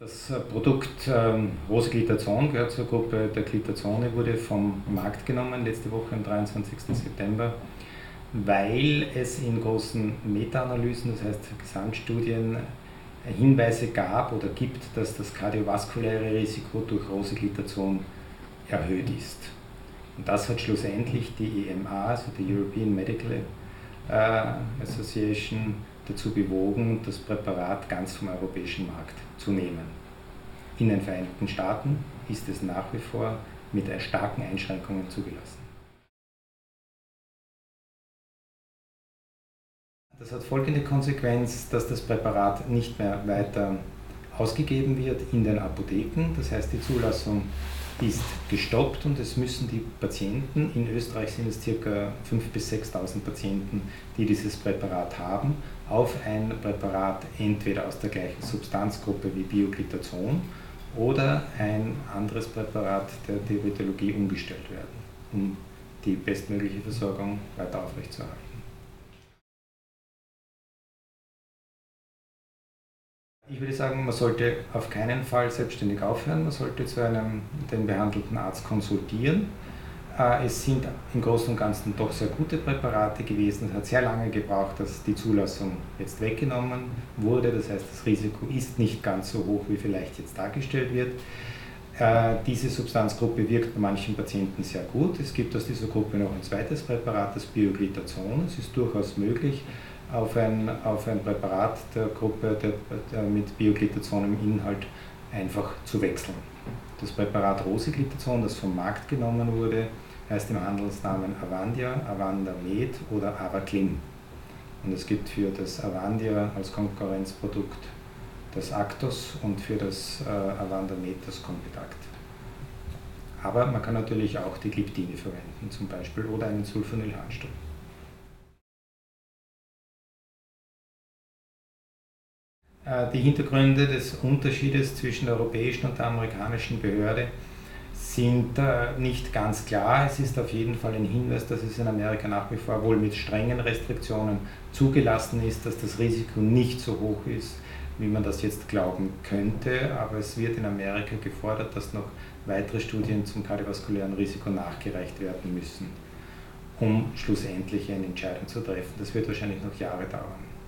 Das äh, Produkt ähm, Roseglitazon gehört zur Gruppe der Glitazone, wurde vom Markt genommen letzte Woche am 23. September, weil es in großen Meta-Analysen, das heißt Gesamtstudien, Hinweise gab oder gibt, dass das kardiovaskuläre Risiko durch Roseglitazon erhöht ist. Und das hat schlussendlich die EMA, also die European Medical Association, dazu bewogen, das Präparat ganz vom europäischen Markt zu nehmen. In den Vereinigten Staaten ist es nach wie vor mit starken Einschränkungen zugelassen. Das hat folgende Konsequenz, dass das Präparat nicht mehr weiter ausgegeben wird in den Apotheken. Das heißt, die Zulassung ist gestoppt und es müssen die Patienten, in Österreich sind es ca. 5.000 bis 6.000 Patienten, die dieses Präparat haben, auf ein Präparat entweder aus der gleichen Substanzgruppe wie Bioglitazon oder ein anderes Präparat der Diabetologie umgestellt werden, um die bestmögliche Versorgung weiter aufrechtzuerhalten. Ich würde sagen, man sollte auf keinen Fall selbstständig aufhören, man sollte zu einem den behandelten Arzt konsultieren. Äh, es sind im Großen und Ganzen doch sehr gute Präparate gewesen. Es hat sehr lange gebraucht, dass die Zulassung jetzt weggenommen wurde. Das heißt, das Risiko ist nicht ganz so hoch, wie vielleicht jetzt dargestellt wird. Äh, diese Substanzgruppe wirkt bei manchen Patienten sehr gut. Es gibt aus dieser Gruppe noch ein zweites Präparat, das Bioglitazon. Es ist durchaus möglich, auf ein, auf ein Präparat der Gruppe der, der mit Bioglitazon im Inhalt einfach zu wechseln. Das Präparat Rosiglitazon, das vom Markt genommen wurde, heißt im Handelsnamen Avandia, Avanda Med oder Avaclim. Und es gibt für das Avandia als Konkurrenzprodukt das Actos und für das äh, Avanda Med das Compedakt. Aber man kann natürlich auch die Gliptine verwenden zum Beispiel oder einen Sulfonylharnstoff. Die Hintergründe des Unterschiedes zwischen der europäischen und der amerikanischen Behörde sind äh, nicht ganz klar. Es ist auf jeden Fall ein Hinweis, dass es in Amerika nach wie vor wohl mit strengen Restriktionen zugelassen ist, dass das Risiko nicht so hoch ist, wie man das jetzt glauben könnte. Aber es wird in Amerika gefordert, dass noch weitere Studien zum kardiovaskulären Risiko nachgereicht werden müssen, um schlussendlich eine Entscheidung zu treffen. Das wird wahrscheinlich noch Jahre dauern.